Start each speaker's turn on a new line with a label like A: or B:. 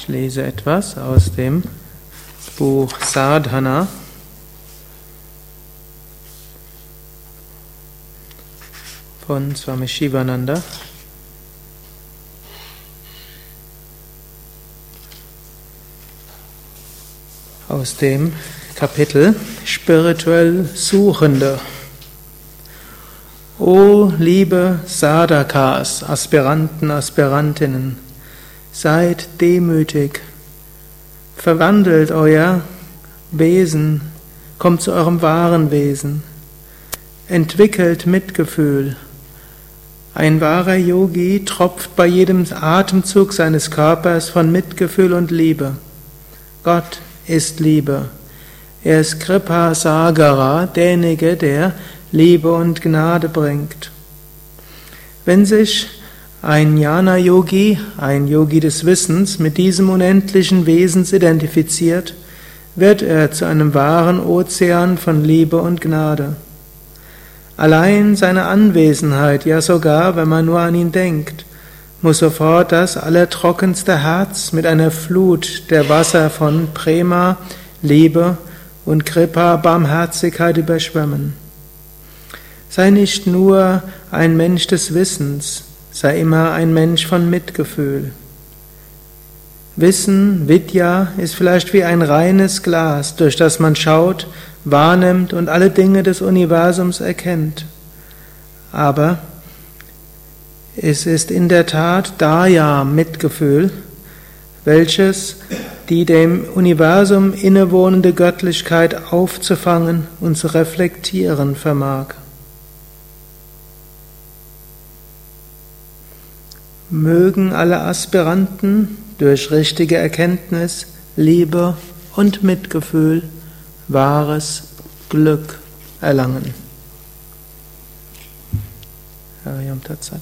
A: Ich lese etwas aus dem Buch Sadhana. von Swami Shivananda. Aus dem Kapitel Spirituell Suchende. O liebe Sadhakas, Aspiranten, Aspirantinnen, seid demütig, verwandelt euer Wesen, kommt zu eurem wahren Wesen, entwickelt Mitgefühl. Ein wahrer Yogi tropft bei jedem Atemzug seines Körpers von Mitgefühl und Liebe. Gott ist Liebe. Er ist Kripa Sagara, derjenige, der Liebe und Gnade bringt. Wenn sich ein Jnana-Yogi, ein Yogi des Wissens, mit diesem unendlichen Wesens identifiziert, wird er zu einem wahren Ozean von Liebe und Gnade. Allein seine Anwesenheit, ja sogar, wenn man nur an ihn denkt, muss sofort das allertrockenste Herz mit einer Flut der Wasser von Prema, Liebe und Kripa, Barmherzigkeit überschwemmen. Sei nicht nur ein Mensch des Wissens, sei immer ein Mensch von Mitgefühl. Wissen, Vidya, ist vielleicht wie ein reines Glas, durch das man schaut, wahrnimmt und alle Dinge des Universums erkennt. Aber es ist in der Tat Daya Mitgefühl, welches die dem Universum innewohnende Göttlichkeit aufzufangen und zu reflektieren vermag. Mögen alle Aspiranten durch richtige Erkenntnis, Liebe und Mitgefühl wahres Glück erlangen. Hariam Tatsat.